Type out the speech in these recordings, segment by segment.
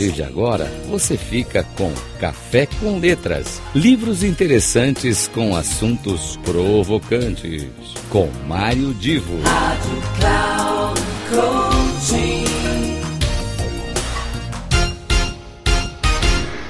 partir de agora, você fica com Café com Letras. Livros interessantes com assuntos provocantes. Com Mário Divo. Rádio Cloud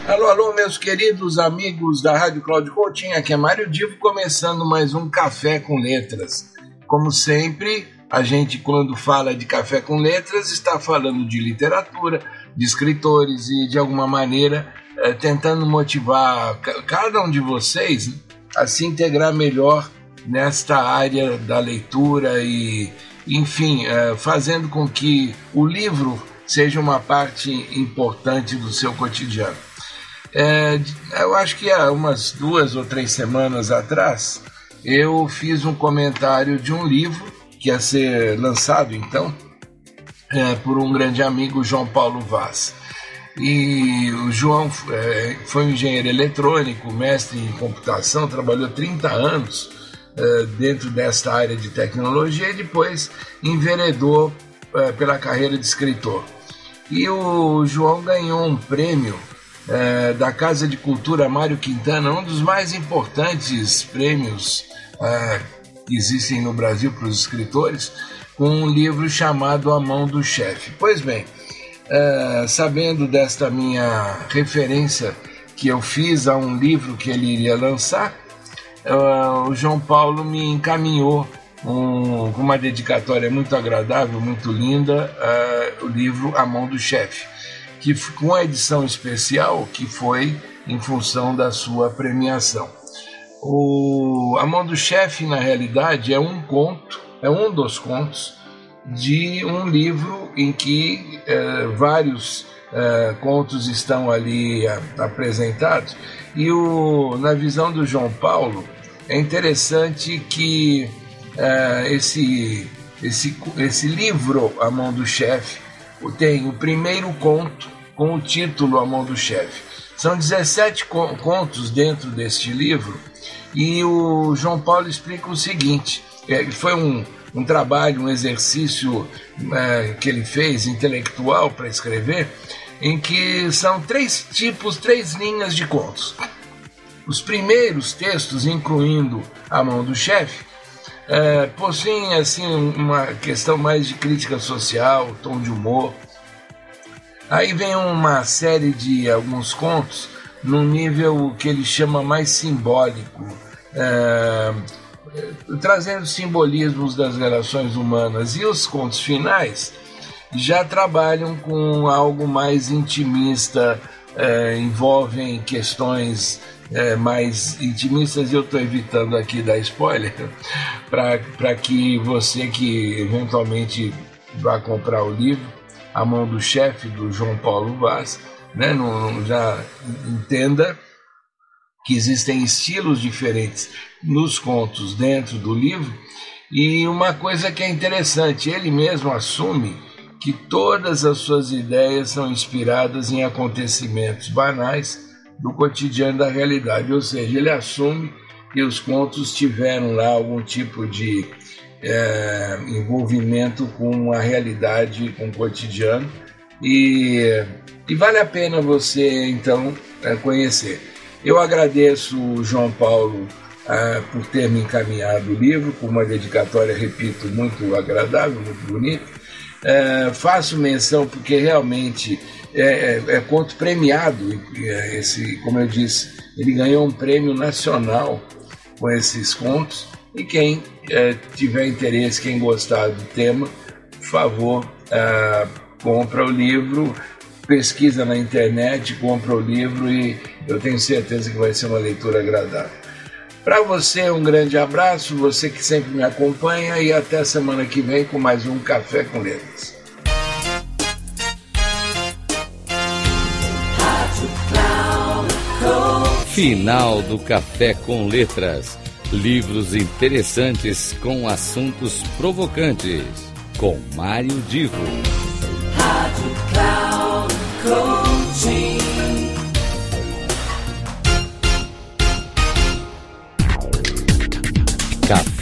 Alô, alô, meus queridos amigos da Rádio Cláudio Coutinho, aqui é Mário Divo, começando mais um Café com Letras. Como sempre, a gente, quando fala de Café com Letras, está falando de literatura, de escritores e, de alguma maneira, é, tentando motivar cada um de vocês a se integrar melhor nesta área da leitura e, enfim, é, fazendo com que o livro seja uma parte importante do seu cotidiano. É, eu acho que há umas duas ou três semanas atrás eu fiz um comentário de um livro que ia ser lançado então é, por um grande amigo, João Paulo Vaz. E o João é, foi um engenheiro eletrônico, mestre em computação, trabalhou 30 anos é, dentro desta área de tecnologia e depois enveredou é, pela carreira de escritor. E o João ganhou um prêmio é, da Casa de Cultura Mário Quintana, um dos mais importantes prêmios é, que existem no Brasil para os escritores, com um livro chamado A Mão do Chefe. Pois bem, é, sabendo desta minha referência que eu fiz a um livro que ele iria lançar, é, o João Paulo me encaminhou com uma dedicatória muito agradável, muito linda, é, o livro A Mão do Chefe, que com a edição especial que foi em função da sua premiação. O A Mão do Chefe, na realidade, é um conto é um dos contos de um livro em que é, vários é, contos estão ali a, apresentados. E o, na visão do João Paulo, é interessante que é, esse, esse, esse livro, A Mão do Chefe, tem o primeiro conto com o título A Mão do Chefe. São 17 contos dentro deste livro e o João Paulo explica o seguinte: é, foi um, um trabalho, um exercício é, que ele fez intelectual para escrever, em que são três tipos, três linhas de contos. Os primeiros textos, incluindo A Mão do Chefe, é, possuem assim uma questão mais de crítica social, tom de humor. Aí vem uma série de alguns contos num nível que ele chama mais simbólico, trazendo simbolismos das relações humanas. E os contos finais já trabalham com algo mais intimista, é, envolvem questões é, mais intimistas, eu estou evitando aqui dar spoiler, para que você que eventualmente vá comprar o livro, A Mão do Chefe, do João Paulo Vaz, né, não, já entenda que existem estilos diferentes nos contos dentro do livro. E uma coisa que é interessante, ele mesmo assume que todas as suas ideias são inspiradas em acontecimentos banais do cotidiano da realidade, ou seja, ele assume que os contos tiveram lá algum tipo de é, envolvimento com a realidade, com o cotidiano, e, e vale a pena você então é, conhecer. Eu agradeço o João Paulo ah, por ter me encaminhado o livro, com uma dedicatória, repito, muito agradável, muito bonita. É, faço menção porque realmente é, é, é conto premiado, é, esse, como eu disse, ele ganhou um prêmio nacional com esses contos. E quem é, tiver interesse, quem gostar do tema, por favor, compra o livro, pesquisa na internet, compra o livro e eu tenho certeza que vai ser uma leitura agradável. Para você, um grande abraço, você que sempre me acompanha, e até semana que vem com mais um Café com Letras. Final do Café com Letras. Livros interessantes com assuntos provocantes. Com Mário Divo. Rádio Cloud Coaching.